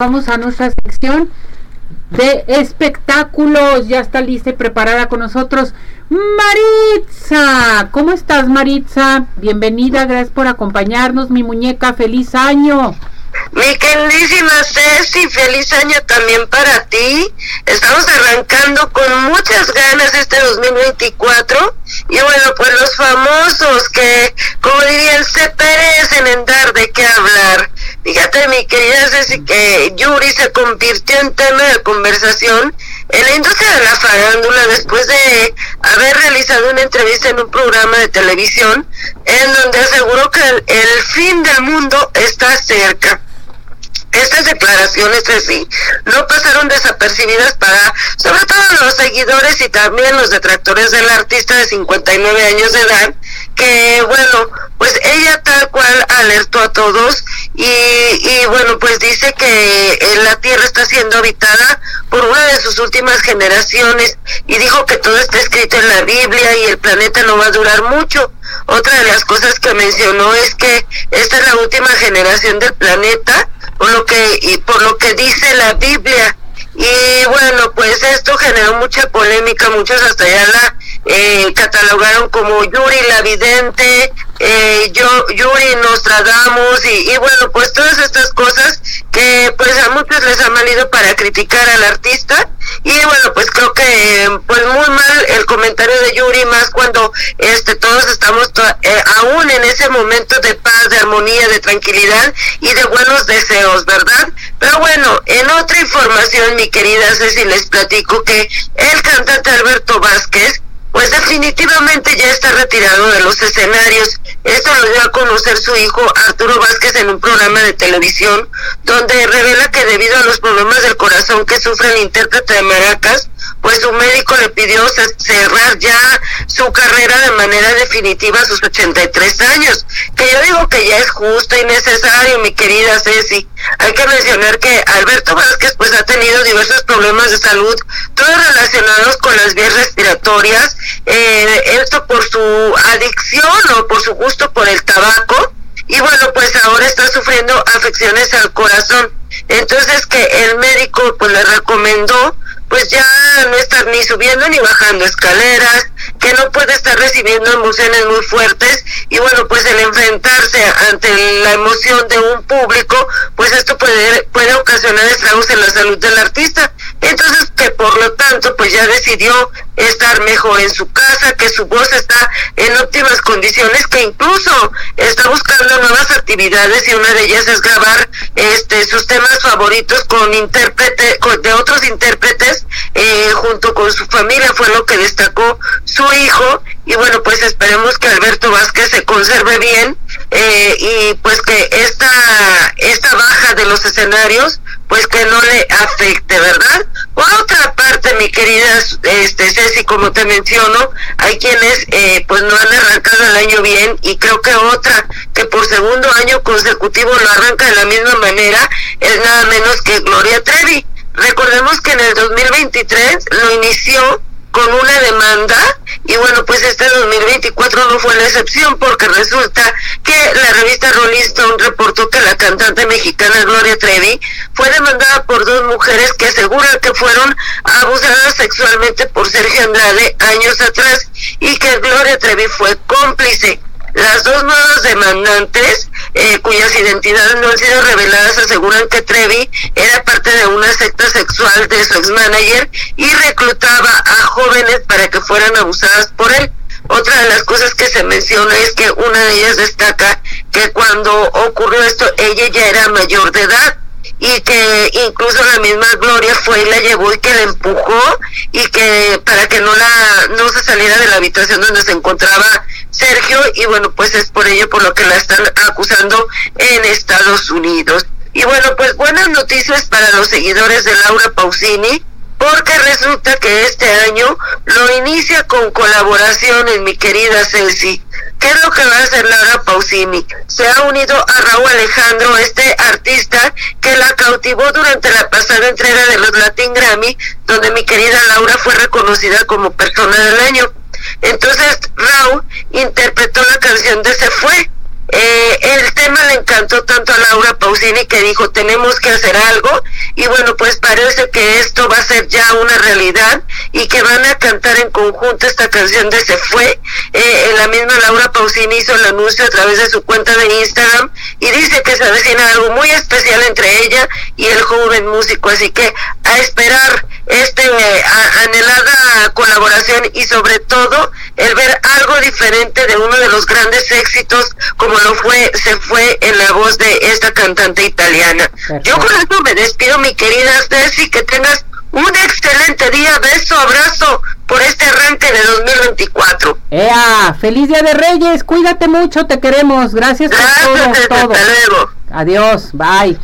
Vamos a nuestra sección de espectáculos. Ya está lista y preparada con nosotros Maritza. ¿Cómo estás, Maritza? Bienvenida, gracias por acompañarnos, mi muñeca. Feliz año. Mi queridísima Ceci, feliz año también para ti. Estamos arrancando con muchas ganas este 2024. Y bueno, pues los famosos que, como dirían, se perecen en dar de qué hablar. Fíjate, mi querida Ceci, que Yuri se convirtió en tema de conversación en la industria de la farándula después de haber realizado una entrevista en un programa de televisión en donde aseguró que el fin del mundo está cerca. Estas declaraciones, sí, no pasaron desapercibidas para, sobre todo los seguidores y también los detractores del artista de 59 años de edad, que bueno, pues ella tal cual alertó a todos y, y bueno, pues dice que eh, la Tierra está siendo habitada por una de sus últimas generaciones y dijo que todo está escrito en la Biblia y el planeta no va a durar mucho. Otra de las cosas que mencionó es que esta es la última generación del planeta por lo que y por lo que dice la Biblia y bueno pues esto generó mucha polémica muchos hasta allá la eh, catalogaron como Yuri la vidente eh, yo, Yuri Nostradamus y, y bueno pues todas estas cosas que pues a muchos les ha valido para criticar al artista. Y bueno pues creo que pues muy mal el comentario de Yuri más cuando este todos estamos eh, aún en ese momento de paz de armonía de tranquilidad y de buenos deseos verdad pero bueno en otra información mi querida Ceci les platico que el cantante Alberto Vázquez pues definitivamente ya está retirado de los escenarios. Esto lo dio a conocer su hijo Arturo Vázquez en un programa de televisión, donde revela que debido a los problemas del corazón que sufre el intérprete de maracas, pues su médico le pidió cerrar ya su carrera de manera definitiva a sus 83 años, que yo digo que ya es justo y necesario, mi querida Ceci. Hay que mencionar que Alberto Vázquez pues ha tenido diversos problemas de salud, todos relacionados con las vías eh, esto por su adicción o por su gusto por el tabaco, y bueno, pues ahora está sufriendo afecciones al corazón. Entonces que el médico pues le recomendó pues ya no estar ni subiendo ni bajando escaleras, que no puede estar recibiendo emociones muy fuertes y bueno, pues el enfrentarse ante la emoción de un público, pues esto puede, puede ocasionar estragos en la salud del artista. Entonces que por lo tanto pues ya decidió estar mejor en su casa, que su voz está en óptimas condiciones, que incluso está buscando nuevas actividades y una de ellas es grabar este sus temas favoritos con intérprete de otros intérpretes eh, junto con su familia fue lo que destacó su hijo y bueno pues esperemos que Alberto Vázquez se conserve bien eh, y pues que esta esta baja de los escenarios pues que no le afecte verdad por otra parte mi querida este Ceci como te menciono hay quienes eh, pues no han arrancado el año bien y creo que otra que por segundo año consecutivo lo arranca de la misma manera es nada menos que Gloria Trevi. Recordemos que en el 2023 lo inició con una demanda y bueno pues este 2024 no fue la excepción porque resulta que la revista Rolling Stone reportó que la cantante mexicana Gloria Trevi fue demandada por dos mujeres que aseguran que fueron abusadas sexualmente por Sergio Andrade años atrás y que Gloria Trevi fue cómplice. Las dos nuevas demandantes, eh, cuyas identidades no han sido reveladas, aseguran que Trevi era parte de una secta sexual de su ex-manager y reclutaba a jóvenes para que fueran abusadas por él. Otra de las cosas que se menciona es que una de ellas destaca que cuando ocurrió esto, ella ya era mayor de edad y que incluso la misma Gloria fue y la llevó y que la empujó y que para que no la no se saliera de la habitación donde se encontraba Sergio y bueno pues es por ello por lo que la están acusando en Estados Unidos y bueno pues buenas noticias para los seguidores de Laura Pausini porque resulta que este año lo inicia con colaboraciones, mi querida Ceci. ¿Qué es lo que va a hacer Laura Pausini? Se ha unido a Raúl Alejandro, este artista que la cautivó durante la pasada entrega de los Latin Grammy, donde mi querida Laura fue reconocida como persona del año. Entonces interpretó la canción de Se Fue. Eh, tema le encantó tanto a Laura Pausini que dijo tenemos que hacer algo y bueno pues parece que esto va a ser ya una realidad y que van a cantar en conjunto esta canción de Se Fue. Eh, la misma Laura Pausini hizo el anuncio a través de su cuenta de Instagram y dice que se avecina algo muy especial entre ella y el joven músico, así que a esperar este anhelada colaboración y sobre todo el ver algo diferente de uno de los grandes éxitos como lo fue se fue en la voz de esta cantante italiana. Yo con esto me despido mi querida Ceci, que tengas un excelente día, beso, abrazo por este arranque de 2024. ¡Ea! ¡Feliz Día de Reyes! Cuídate mucho, te queremos. Gracias, Gracias por todo. Hasta luego. Adiós, bye.